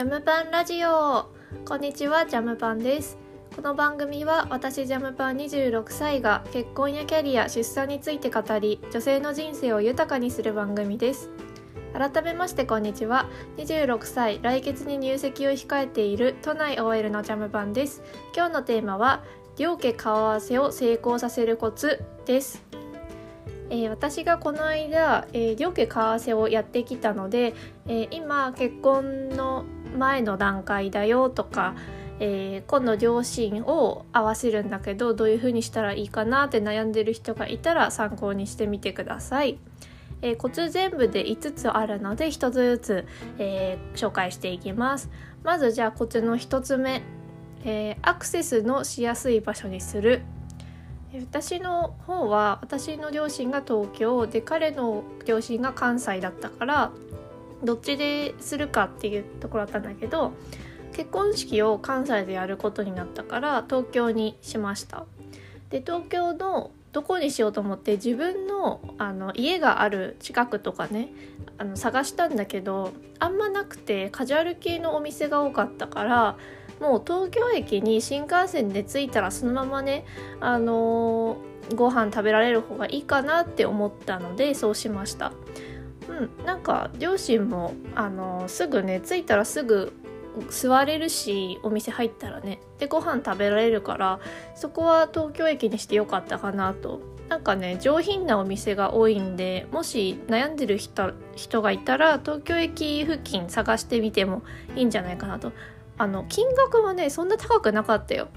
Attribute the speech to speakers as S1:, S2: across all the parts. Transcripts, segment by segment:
S1: ジャムパンラジオ。こんにちはジャムパンです。この番組は私ジャムパン26歳が結婚やキャリア出産について語り女性の人生を豊かにする番組です。改めましてこんにちは。26歳来月に入籍を控えている都内 OL のジャムパンです。今日のテーマは両家顔合わせを成功させるコツです。えー、私がこの間、えー、両家顔合わせをやってきたので、えー、今結婚の前の段階だよとか、えー、今度両親を合わせるんだけどどういう風にしたらいいかなって悩んでる人がいたら参考にしてみてください。えー、コツ全部で5つあるので1つずつ、えー、紹介していきます。まずじゃあコツの1つ目、えー、アクセスのしやすい場所にする。私の方は私の両親が東京で彼の両親が関西だったからどっちでするかっていうところだったんだけど結婚式を関西でやることになったから東京にしました。で東京のどこにしようと思って自分のあの家がある近くとかねあの探したんだけどあんまなくてカジュアル系のお店が多かったからもう東京駅に新幹線で着いたらそのままねあのー、ご飯食べられる方がいいかなって思ったのでそうしました。うん。なんか両親もあの、すぐね着いたらすぐ座れるしお店入ったらね。でご飯食べられるからそこは東京駅にしてよかったかなと。なんかね上品なお店が多いんでもし悩んでる人人がいたら東京駅付近探してみてもいいんじゃないかなと。あの金額はねそんな高くなかったよ。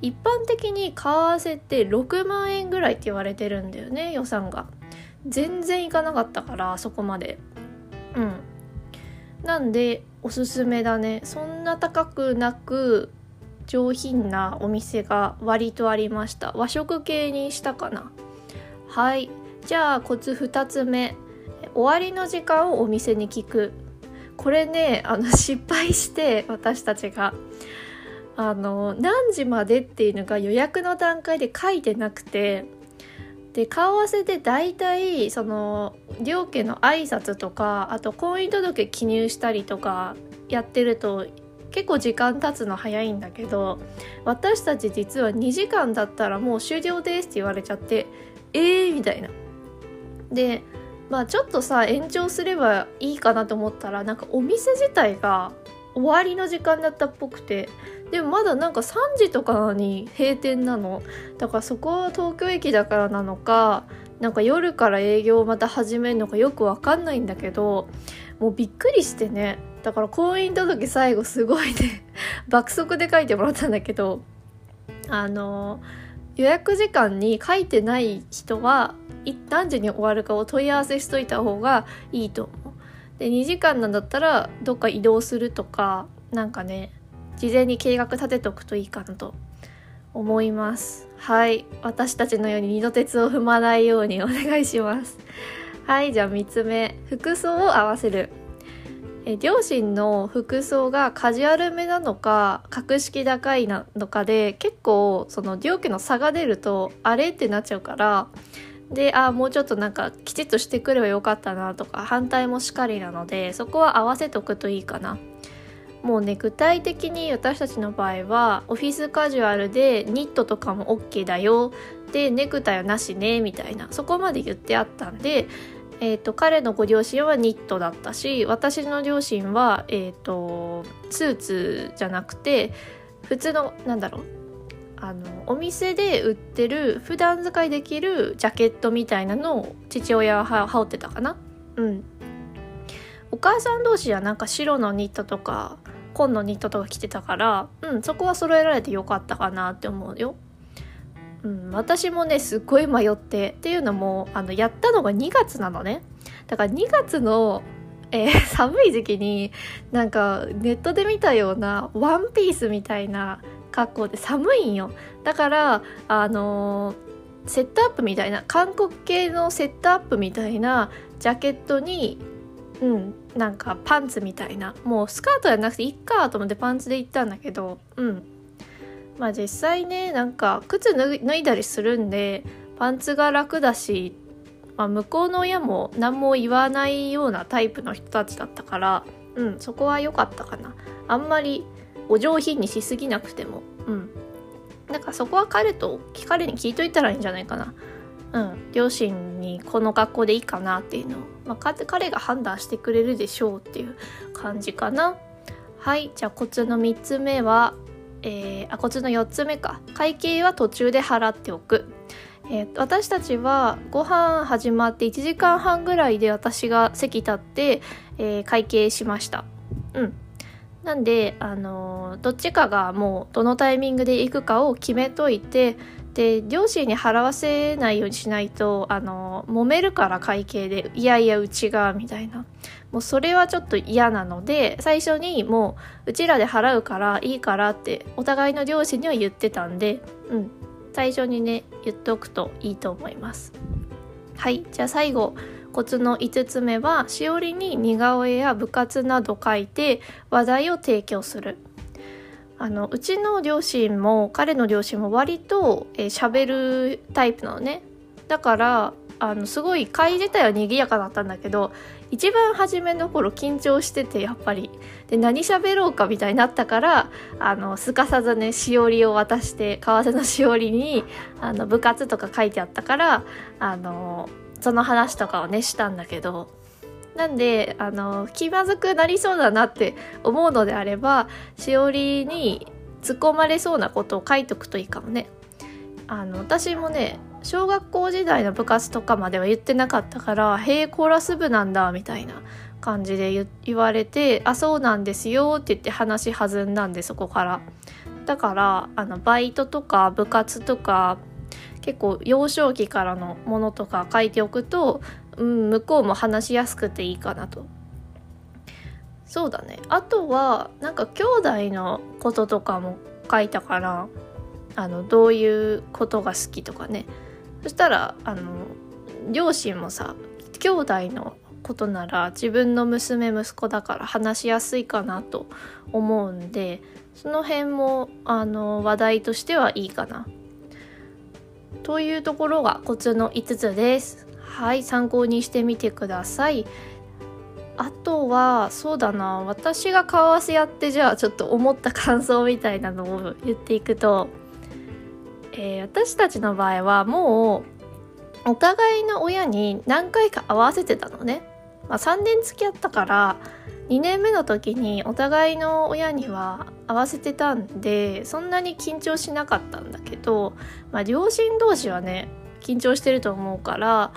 S1: 一般的に為替って6万円ぐらいって言われてるんだよね予算が。全然いかなかったからそこまで。うん。なんでおすすめだね。そんな高くなく上品なお店が割とありました。和食系にしたかな。はい。じゃあコツ2つ目。終わりの時間をお店に聞く。これねあの失敗して私たちが。あの何時までっていうのが予約の段階で書いてなくてで顔合わせで大体その両家の挨拶とかあと婚姻届記入したりとかやってると結構時間経つの早いんだけど私たち実は2時間だったらもう終了ですって言われちゃってえーみたいな。でまあちょっとさ延長すればいいかなと思ったらなんかお店自体が終わりの時間だったっぽくてでもまだなんか3時とかに閉店なのだからそこは東京駅だからなのかなんか夜から営業をまた始めるのかよくわかんないんだけどもうびっくりしてねだから婚姻届最後すごいね 爆速で書いてもらったんだけどあの予約時間に書いてない人は何時に終わるかを問い合わせしといた方がいいと。で2時間なんだったらどっか移動するとかなんかね事前に計画立てとくといいかなと思います。はい。私たちのように二度鉄を踏まないようにお願いします。はい。じゃあ3つ目。服装を合わせる。え両親の服装がカジュアルめなのか格式高いなのかで結構その両家の差が出るとあれってなっちゃうからであもうちょっとなんかきちっとしてくればよかったなとか反対もしかりなのでそこは合わせとくといいかな。もうね具体的に私たちの場合はオフィスカジュアルでニットとかも OK だよ。でネクタイはなしねみたいな。そこまで言ってあったんで、えーと、彼のご両親はニットだったし私の両親は、えーとスーツじゃなくて普通のなんだろうあのお店で売ってる普段使いできるジャケットみたいなのを父親は羽織ってたかな？うん。お母さん同士はなんか白のニットとか紺のニットとか着てたからうんそこは揃えられてよかったかなって思うよ。うん、私もねすっごい迷ってっていうのもあのやったのが2月なのね。だから2月のえー、寒い時期になんかネットで見たようなワンピースみたいな格好で寒いんよ。だからあのー、セットアップみたいな韓国系のセットアップみたいなジャケットにうんなんかパンツみたいなもうスカートじゃなくていっかと思ってパンツで行ったんだけどうん。まあ実際ねなんか靴脱いだりするんでパンツが楽だし、まあ、向こうの親も何も言わないようなタイプの人たちだったからうんそこは良かったかな。あんまりお上品にしすぎなくても。うん。だからそこは彼と彼に聞いといたらいいんじゃないかな。うん。両親にこの学校でいいかなっていうのを、まあ、彼が判断してくれるでしょうっていう感じかな。はい。じゃあコツの3つ目はえー、あコツの4つ目か。会計は途中で払っておく。えー、私たちはご飯始まって1時間半ぐらいで私が席立って、えー、会計しました。うん。なんで、あのー、どっちかがもうどのタイミングで行くかを決めといてで両親に払わせないようにしないと、あのー、揉めるから会計でいやいやうちがみたいな。もうそれはちょっと嫌なので最初にもううちらで払うからいいからってお互いの両親には言ってたんでうん最初にね言っておくといいと思います。はいじゃあ最後コツの5つ目はしおりに似顔絵や部活など書いて話題を提供する。あのうちの両親も彼の両親も割と喋、えー、るタイプなのねだからあのすごい会自体は賑やかだったんだけど一番初めの頃緊張しててやっぱりで何喋ろうかみたいになったからあのすかさずねしおりを渡して為替のしおりにあの部活とか書いてあったからあのその話とかをねしたんだけどなんであの気まずくなりそうだなって思うのであればしおりに突っ込まれそうなことを書いとくといいかもね。あの私もね小学校時代の部活とかまでは言ってなかったから「へえコーラス部なんだ」みたいな感じで言われて「あそうなんですよ」って言って話弾んだんでそこから。だからあのバイトとか部活とか結構幼少期からのものとか書いておくと、うん、向こうも話しやすくていいかなと。そうだね。あとはなんか兄弟のこととかも書いたからあのどういうことが好きとかね。そしたらあの両親もさ兄弟のことなら自分の娘息子だから話しやすいかなと思うんでその辺もあの話題としてはいいかな。というところがコツの5つです。はい参考にしてみてください。あとはそうだな私が顔合わせやってじゃあちょっと思った感想みたいなのを言っていくとえー、私たちの場合はもうお互いの親に何回か会わせてたのね、まあ、3年付き合ったから2年目の時にお互いの親には会わせてたんでそんなに緊張しなかったんだけど、まあ、両親同士はね緊張してると思うから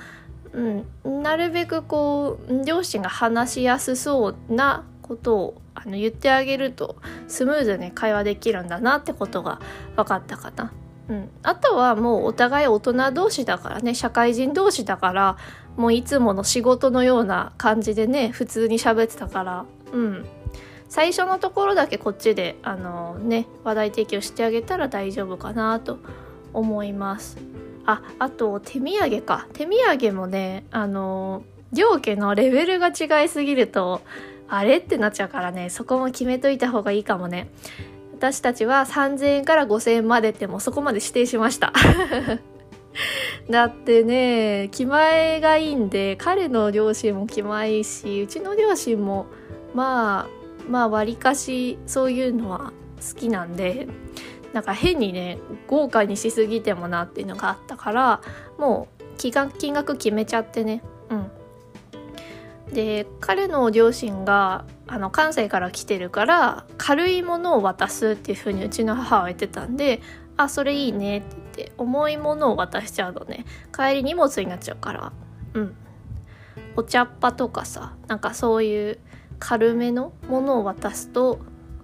S1: うん、なるべくこう両親が話しやすそうなことをあの言ってあげるとスムーズに会話できるんだなってことが分かったかな。うん、あとはもうお互い大人同士だからね社会人同士だからもういつもの仕事のような感じでね普通に喋ってたから。うん。最初のところだけこっちであのね話題提供してあげたら大丈夫かなと思います。ああと手土産か。手土産もねあの両家のレベルが違いすぎるとあれってなっちゃうからねそこも決めといた方がいいかもね。私たちは3000円から5000円までってもそこまで指定しました。だってね気前がいいんで彼の両親も気前いいしうちの両親もまあまあわりかしそういうのは好きなんでなんか変にね豪華にしすぎてもなっていうのがあったからもう金額決めちゃってね。うん。で彼の両親があの関西から来てるから軽いものを渡すっていう風にうちの母は言ってたんであそれいいねって言って重いものを渡しちゃうとね。帰り荷物になっちゃうから。うん。お茶っ葉とかさなんかそういう軽めのものを渡すと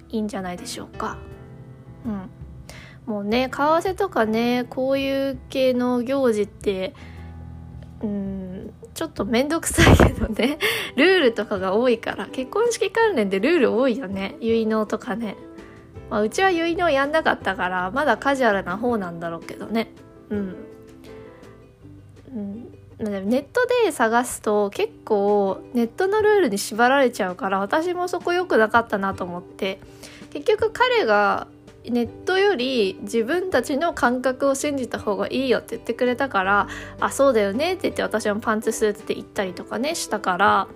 S1: いいんじゃないでしょうか。うん。もうね為替とかねこういう系の行事ってうんちょっとめんどくさいけどね。ルールとかが多いから。結婚式関連でルール多いよね。結納とかね、まあ、うちは結納やんなかったからまだカジュアルな方なんだろうけどね。うん、うん、ネットで探すと結構ネットのルールに縛られちゃうから私もそこ良くなかったなと思って。結局彼がネットより自分たちの感覚を信じた方がいいよって言ってくれたからあそうだよねって言って私もパンツスーツで行ったりとかねしたから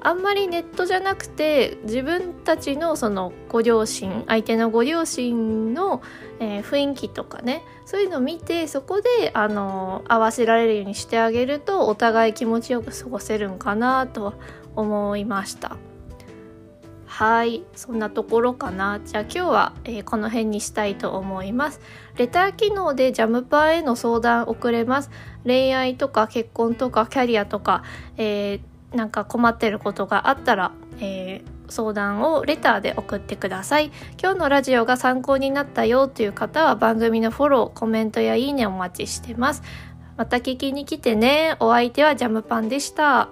S1: あんまりネットじゃなくて自分たちのそのご両親相手のご両親の、えー、雰囲気とかねそういうのを見てそこであの合わせられるようにしてあげるとお互い気持ちよく過ごせるんかなと思いました。はいそんなところかな。じゃあ今日は、えー、この辺にしたいと思います。レター機能でジャムパーへの相談送れます。恋愛とか結婚とかキャリアとか、えー、なんか困ってることがあったら、えー相談をレターで送ってください。今日のラジオが参考になったよという方は番組のフォローコメントやいいねお待ちしてます。また聞きに来てね。お相手はジャムパンでした。